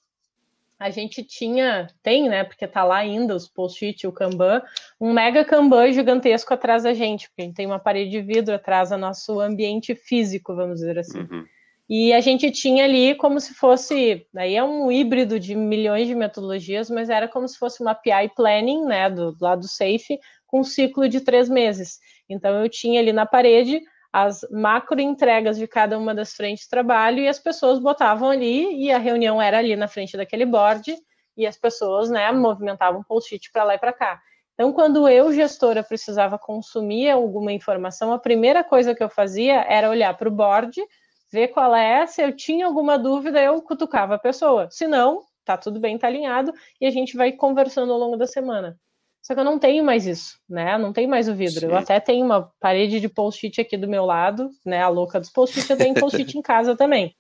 a gente tinha, tem, né, porque tá lá ainda os post-it, o Kanban, um mega Kanban gigantesco atrás da gente, porque a gente tem uma parede de vidro atrás do nosso ambiente físico, vamos dizer assim. Uhum. E a gente tinha ali como se fosse, aí é um híbrido de milhões de metodologias, mas era como se fosse uma PI planning, né, do, do lado do Safe, com um ciclo de três meses. Então eu tinha ali na parede as macro entregas de cada uma das frentes de trabalho e as pessoas botavam ali e a reunião era ali na frente daquele board e as pessoas, né, movimentavam post-it para lá e para cá. Então, quando eu, gestora, precisava consumir alguma informação, a primeira coisa que eu fazia era olhar para o board, ver qual é, se eu tinha alguma dúvida, eu cutucava a pessoa. Se não, tá tudo bem, tá alinhado, e a gente vai conversando ao longo da semana. Só que eu não tenho mais isso, né? Não tenho mais o vidro. Sim. Eu até tenho uma parede de post-it aqui do meu lado, né? A louca dos post-it, eu tenho <laughs> post-it em casa também.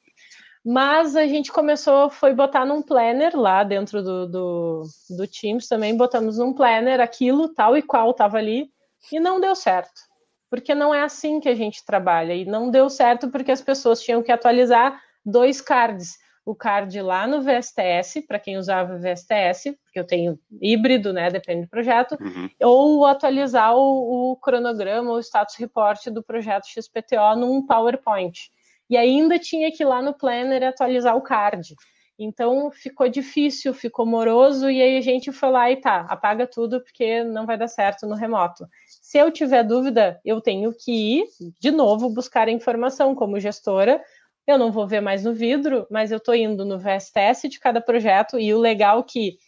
Mas a gente começou, foi botar num planner lá dentro do, do, do Teams também, botamos num planner aquilo, tal e qual estava ali, e não deu certo. Porque não é assim que a gente trabalha. E não deu certo porque as pessoas tinham que atualizar dois cards o card lá no VSTS, para quem usava VSTS, porque eu tenho híbrido, né, depende do projeto, uhum. ou atualizar o, o cronograma, o status report do projeto XPTO num PowerPoint. E ainda tinha que ir lá no Planner atualizar o card. Então ficou difícil, ficou moroso, e aí a gente foi lá e tá, apaga tudo porque não vai dar certo no remoto. Se eu tiver dúvida, eu tenho que ir de novo buscar a informação como gestora, eu não vou ver mais no vidro, mas eu estou indo no VSTS de cada projeto, e o legal que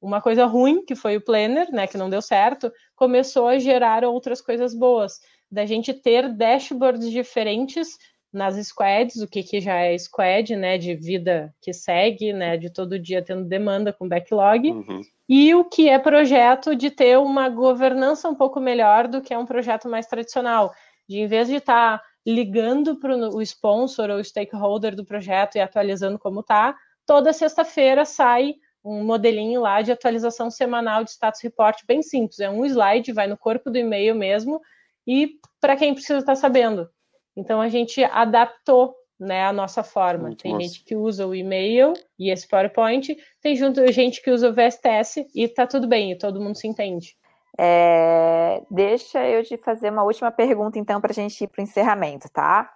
uma coisa ruim, que foi o planner, né, que não deu certo, começou a gerar outras coisas boas, da gente ter dashboards diferentes nas squads, o que, que já é squad, né, de vida que segue, né, de todo dia tendo demanda com backlog, uhum. e o que é projeto de ter uma governança um pouco melhor do que é um projeto mais tradicional, de em vez de estar tá ligando para o sponsor ou o stakeholder do projeto e atualizando como está, toda sexta-feira sai um modelinho lá de atualização semanal de status report bem simples. É um slide, vai no corpo do e-mail mesmo, e para quem precisa estar tá sabendo. Então a gente adaptou né, a nossa forma. Muito tem nossa. gente que usa o e-mail e esse PowerPoint, tem junto gente que usa o VSTS e tá tudo bem, e todo mundo se entende. É, deixa eu te fazer uma última pergunta, então, para a gente ir para o encerramento, tá?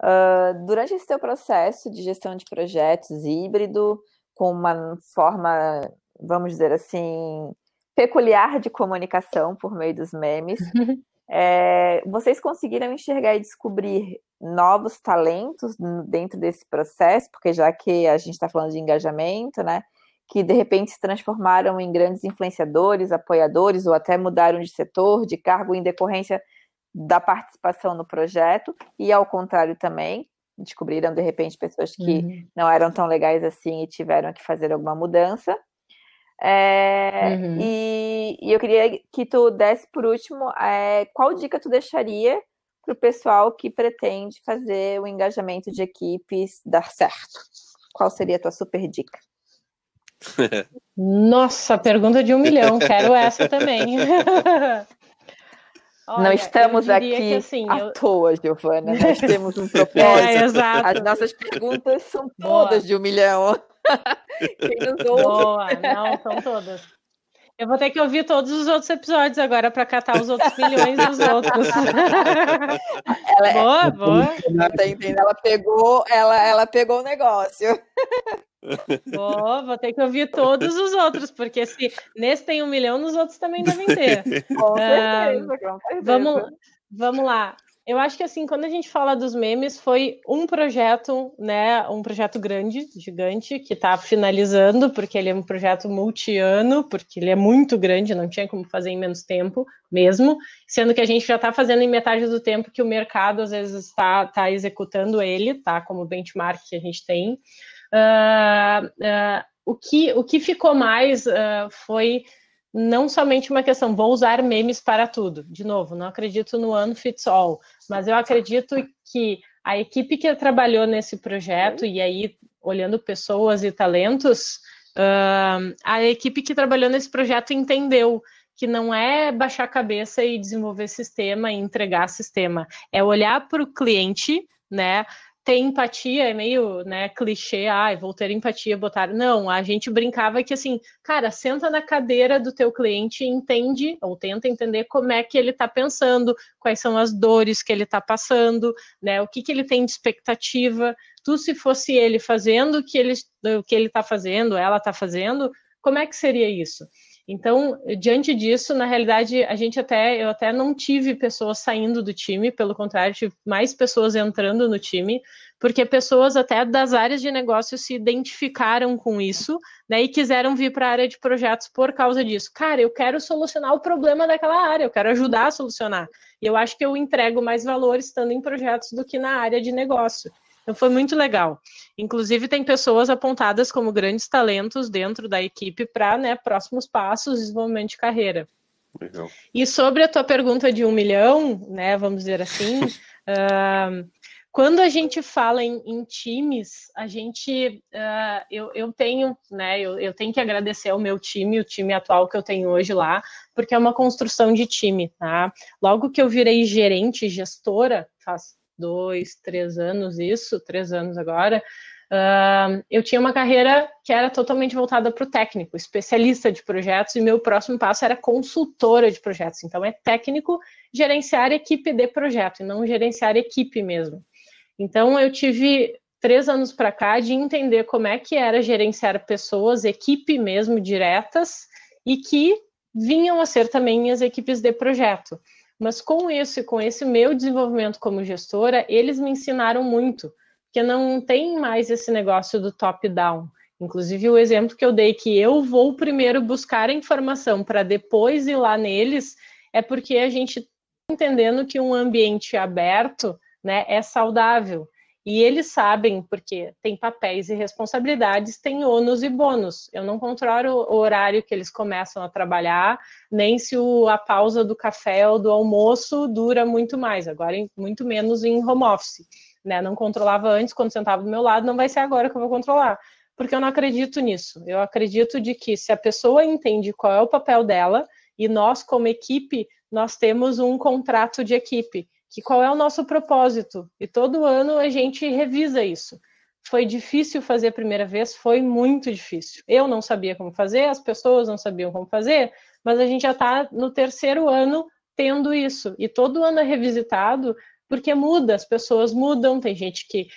Uh, durante esse teu processo de gestão de projetos híbrido, com uma forma, vamos dizer assim, peculiar de comunicação por meio dos memes, <laughs> é, vocês conseguiram enxergar e descobrir novos talentos dentro desse processo, porque já que a gente está falando de engajamento, né? Que de repente se transformaram em grandes influenciadores, apoiadores ou até mudaram de setor, de cargo em decorrência da participação no projeto, e ao contrário também, descobriram de repente pessoas que uhum. não eram tão legais assim e tiveram que fazer alguma mudança. É, uhum. e, e, eu queria que tu desse por último é, qual dica tu deixaria para o pessoal que pretende fazer o engajamento de equipes dar certo? Qual seria a tua super dica? Nossa, pergunta de um milhão, quero essa também. <laughs> Olha, não estamos aqui que, assim, à eu... toa, Giovana. Nós <laughs> temos um propósito. É, As nossas perguntas são <laughs> todas Boa. de um milhão. Quem nos ouve? Boa, não, são todas. Eu vou ter que ouvir todos os outros episódios agora para catar os outros milhões dos outros. Ela, é boa, boa. Tá? Ela pegou, ela, ela pegou o negócio. <laughs> Vou, vou ter que ouvir todos os outros, porque se nesse tem um milhão, nos outros também devem ter. <laughs> Com certeza, com certeza. Vamos, vamos lá. Eu acho que assim, quando a gente fala dos memes, foi um projeto, né? Um projeto grande, gigante, que está finalizando, porque ele é um projeto multi-ano, porque ele é muito grande, não tinha como fazer em menos tempo mesmo, sendo que a gente já está fazendo em metade do tempo que o mercado às vezes está tá executando ele, tá? Como benchmark que a gente tem. Uh, uh, o, que, o que ficou mais uh, foi não somente uma questão, vou usar memes para tudo. De novo, não acredito no one fits all, mas eu acredito que a equipe que trabalhou nesse projeto, e aí olhando pessoas e talentos, a equipe que trabalhou nesse projeto entendeu que não é baixar a cabeça e desenvolver sistema e entregar sistema, é olhar para o cliente, né? Ter empatia é meio, né, clichê, ah, vou ter empatia, botar. Não, a gente brincava que assim, cara, senta na cadeira do teu cliente e entende, ou tenta entender como é que ele está pensando, quais são as dores que ele está passando, né, o que, que ele tem de expectativa. Tu, se fosse ele fazendo o que ele o que ele está fazendo, ela está fazendo, como é que seria isso? Então, diante disso, na realidade, a gente até, eu até não tive pessoas saindo do time, pelo contrário, tive mais pessoas entrando no time, porque pessoas até das áreas de negócio se identificaram com isso, né, e quiseram vir para a área de projetos por causa disso. Cara, eu quero solucionar o problema daquela área, eu quero ajudar a solucionar. E eu acho que eu entrego mais valor estando em projetos do que na área de negócio. Então foi muito legal. Inclusive tem pessoas apontadas como grandes talentos dentro da equipe para né, próximos passos, desenvolvimento de carreira. Legal. E sobre a tua pergunta de um milhão, né, vamos dizer assim, uh, <laughs> quando a gente fala em, em times, a gente, uh, eu, eu, tenho, né, eu, eu, tenho que agradecer ao meu time, o time atual que eu tenho hoje lá, porque é uma construção de time, tá? Logo que eu virei gerente, gestora, faz dois, três anos isso, três anos agora, uh, eu tinha uma carreira que era totalmente voltada para o técnico, especialista de projetos, e meu próximo passo era consultora de projetos. Então, é técnico gerenciar equipe de projeto, e não gerenciar equipe mesmo. Então, eu tive três anos para cá de entender como é que era gerenciar pessoas, equipe mesmo, diretas, e que vinham a ser também minhas equipes de projeto. Mas com isso e com esse meu desenvolvimento como gestora, eles me ensinaram muito. porque não tem mais esse negócio do top-down. Inclusive, o exemplo que eu dei que eu vou primeiro buscar a informação para depois ir lá neles, é porque a gente está entendendo que um ambiente aberto né, é saudável. E eles sabem, porque tem papéis e responsabilidades, tem ônus e bônus. Eu não controlo o horário que eles começam a trabalhar, nem se o, a pausa do café ou do almoço dura muito mais, agora muito menos em home office. Né? Não controlava antes, quando sentava do meu lado, não vai ser agora que eu vou controlar. Porque eu não acredito nisso. Eu acredito de que se a pessoa entende qual é o papel dela, e nós, como equipe, nós temos um contrato de equipe que qual é o nosso propósito. E todo ano a gente revisa isso. Foi difícil fazer a primeira vez, foi muito difícil. Eu não sabia como fazer, as pessoas não sabiam como fazer, mas a gente já está no terceiro ano tendo isso. E todo ano é revisitado, porque muda, as pessoas mudam, tem gente que.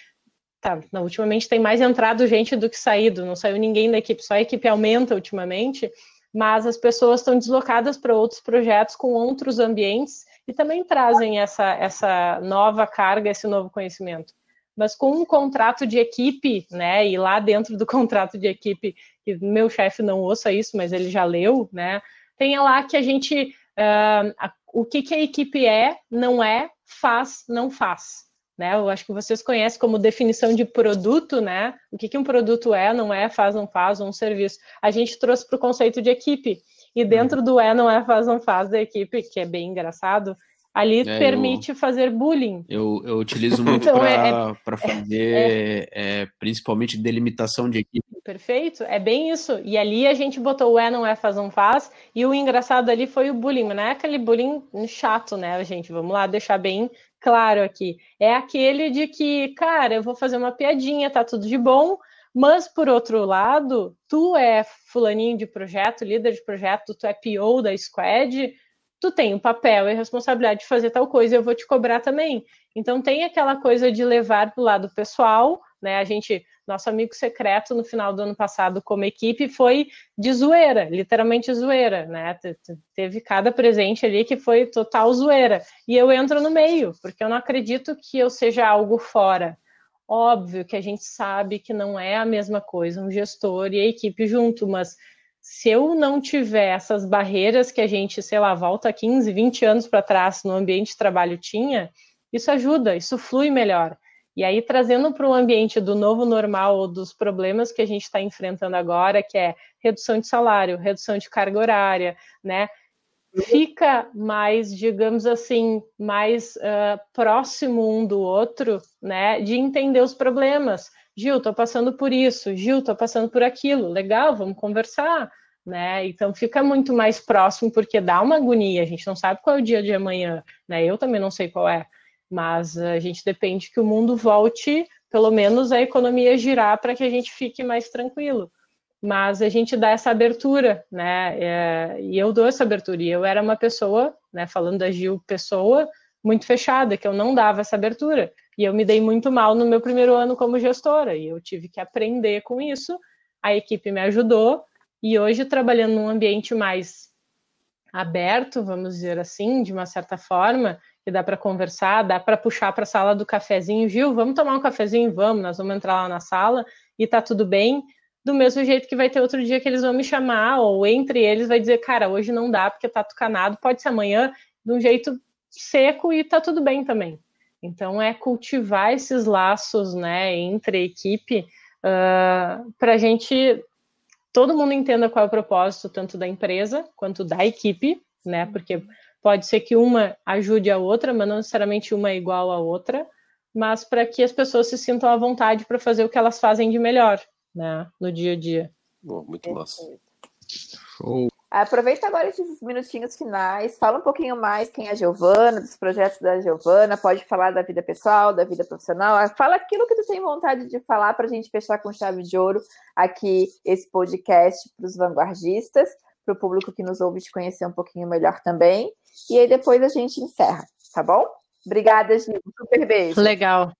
Tá, ultimamente tem mais entrado gente do que saído, não saiu ninguém da equipe, só a equipe aumenta ultimamente, mas as pessoas estão deslocadas para outros projetos com outros ambientes e também trazem essa, essa nova carga, esse novo conhecimento. Mas com um contrato de equipe, né, e lá dentro do <laughs> contrato de equipe, que meu chefe não ouça isso, mas ele já leu, né, tem lá que a gente, uh, o que, que a equipe é, não é, faz, não faz. Né? Eu acho que vocês conhecem como definição de produto, né? O que, que um produto é, não é, faz, não faz, um serviço. A gente trouxe para o conceito de equipe. E dentro do é, não é, faz, não faz da equipe, que é bem engraçado, ali é, permite eu, fazer bullying. Eu, eu utilizo muito então, para é, é, <laughs> fazer, é, é, principalmente, delimitação de equipe. Perfeito, é bem isso. E ali a gente botou o é, não é, faz, não faz, e o engraçado ali foi o bullying, mas não é aquele bullying chato, né, gente? Vamos lá deixar bem claro aqui. É aquele de que, cara, eu vou fazer uma piadinha, tá tudo de bom, mas, por outro lado, tu é fulaninho de projeto, líder de projeto, tu é PO da squad, tu tem o papel e responsabilidade de fazer tal coisa, eu vou te cobrar também. Então tem aquela coisa de levar para o lado pessoal, né? A gente, nosso amigo secreto no final do ano passado como equipe foi de zoeira, literalmente zoeira, né? Teve cada presente ali que foi total zoeira. E eu entro no meio, porque eu não acredito que eu seja algo fora. Óbvio que a gente sabe que não é a mesma coisa um gestor e a equipe junto, mas se eu não tiver essas barreiras que a gente, sei lá, volta 15, 20 anos para trás no ambiente de trabalho tinha, isso ajuda, isso flui melhor. E aí, trazendo para o ambiente do novo normal ou dos problemas que a gente está enfrentando agora, que é redução de salário, redução de carga horária, né? Fica mais, digamos assim, mais uh, próximo um do outro, né, de entender os problemas. Gil, estou passando por isso. Gil, estou passando por aquilo. Legal, vamos conversar, né? Então fica muito mais próximo porque dá uma agonia. A gente não sabe qual é o dia de amanhã, né? Eu também não sei qual é, mas a gente depende que o mundo volte, pelo menos a economia girar para que a gente fique mais tranquilo mas a gente dá essa abertura, né? É, e eu dou essa abertura. E eu era uma pessoa, né? Falando da Gil, pessoa muito fechada, que eu não dava essa abertura. E eu me dei muito mal no meu primeiro ano como gestora. E eu tive que aprender com isso. A equipe me ajudou. E hoje, trabalhando num ambiente mais aberto, vamos dizer assim, de uma certa forma, que dá para conversar, dá para puxar para a sala do cafezinho, Gil, vamos tomar um cafezinho, vamos, nós vamos entrar lá na sala e tá tudo bem do mesmo jeito que vai ter outro dia que eles vão me chamar, ou entre eles vai dizer, cara, hoje não dá porque tá tucanado, pode ser amanhã, de um jeito seco e tá tudo bem também. Então é cultivar esses laços, né, entre a equipe, uh, ah, para a gente todo mundo entenda qual é o propósito tanto da empresa quanto da equipe, né, porque pode ser que uma ajude a outra, mas não necessariamente uma é igual à outra, mas para que as pessoas se sintam à vontade para fazer o que elas fazem de melhor, né, no dia a dia. Bom, muito massa. Show. Aproveita agora esses minutinhos finais, fala um pouquinho mais quem é a Giovana, dos projetos da Giovana, pode falar da vida pessoal, da vida profissional, fala aquilo que tu tem vontade de falar para a gente fechar com chave de ouro aqui esse podcast para os vanguardistas, para o público que nos ouve te conhecer um pouquinho melhor também, e aí depois a gente encerra, tá bom? Obrigada, Gil. Super beijo. Legal.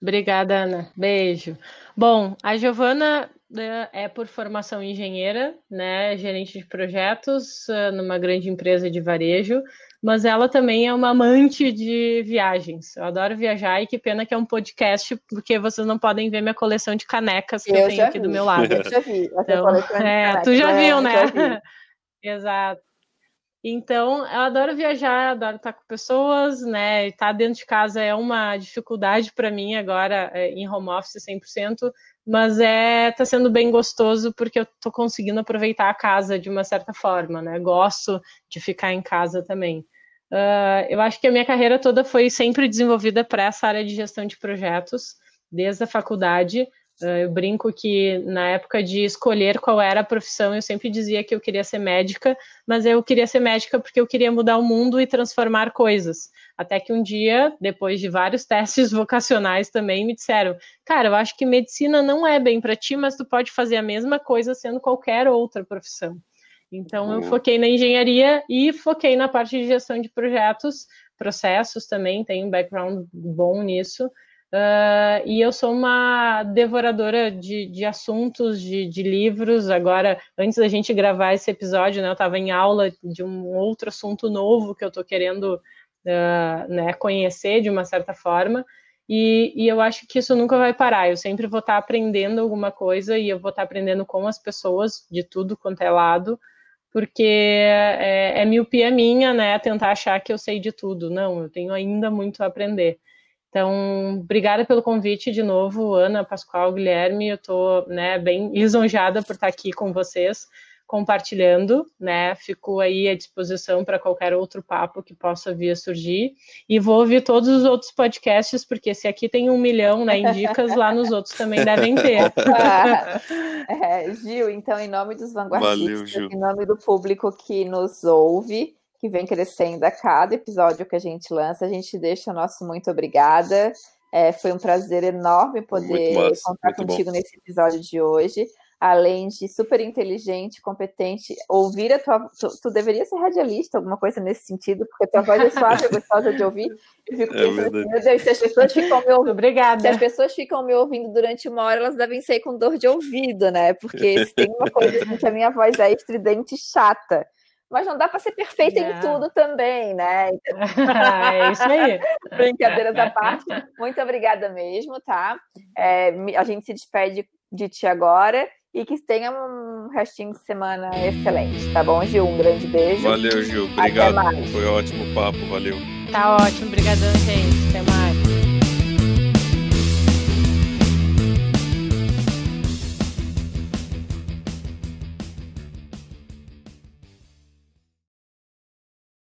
Obrigada, Ana. Beijo. Bom, a Giovana é, é por formação engenheira, né, gerente de projetos uh, numa grande empresa de varejo, mas ela também é uma amante de viagens. Eu adoro viajar e que pena que é um podcast, porque vocês não podem ver minha coleção de canecas que eu, eu tenho aqui vi. do meu lado. <laughs> Eu já vi. Então, é, tu já viu, né? <laughs> Exato. Então, eu adoro viajar, adoro estar com pessoas, né? Estar dentro de casa é uma dificuldade para mim agora, é, em home office 100%, mas é tá sendo bem gostoso porque eu estou conseguindo aproveitar a casa de uma certa forma, né? Gosto de ficar em casa também. Uh, eu acho que a minha carreira toda foi sempre desenvolvida para essa área de gestão de projetos, desde a faculdade. Eu brinco que na época de escolher qual era a profissão, eu sempre dizia que eu queria ser médica, mas eu queria ser médica porque eu queria mudar o mundo e transformar coisas. Até que um dia, depois de vários <laughs> testes vocacionais também, me disseram: Cara, eu acho que medicina não é bem para ti, mas tu pode fazer a mesma coisa sendo qualquer outra profissão. Então, eu foquei na engenharia e foquei na parte de gestão de projetos, processos também, tenho um background bom nisso. Uh, e eu sou uma devoradora de, de assuntos, de, de, livros. Agora, antes da gente gravar esse episódio, né, eu estava em aula de um outro assunto novo que eu estou querendo uh, né, conhecer de uma certa forma. E, e, eu acho que isso nunca vai parar. Eu sempre vou estar tá aprendendo alguma coisa e eu vou estar tá aprendendo com as pessoas de tudo quanto é lado, porque é, é miopia minha, né? Tentar achar que eu sei de tudo. Não, eu tenho ainda muito a aprender. Então, obrigada pelo convite de novo, Ana, Pascoal, Guilherme. Eu estou né, bem lisonjada por estar aqui com vocês, compartilhando, né? Fico aí à disposição para qualquer outro papo que possa vir a surgir. E vou ouvir todos os outros podcasts, porque se aqui tem um milhão né, em dicas, lá nos outros também devem ter. Ah, <laughs> é, Gil, então, em nome dos vanguardistas, Valeu, em nome do público que nos ouve, que vem crescendo a cada episódio que a gente lança. A gente deixa nosso muito obrigada. É, foi um prazer enorme poder contar contigo bom. nesse episódio de hoje. Além de super inteligente, competente, ouvir a tua. Tu, tu, deveria ser radialista, alguma coisa nesse sentido, porque a tua voz é suave, é gostosa de ouvir. Eu <laughs> fico é pensando assim, meu Deus, se as pessoas ficam me ouvindo. Obrigada. Se as pessoas ficam me ouvindo durante uma hora, elas devem ser com dor de ouvido, né? Porque se tem uma coisa assim, que a minha voz é estridente e chata mas não dá para ser perfeita em tudo também, né? <laughs> é isso aí. <laughs> Brincadeiras à parte. Muito obrigada mesmo, tá? É, a gente se despede de ti agora e que tenha um restinho de semana excelente, tá bom, Gil? Um grande beijo. Valeu, Gil. Obrigado. Foi ótimo o papo, valeu. Tá ótimo, obrigadão, gente. Até mais.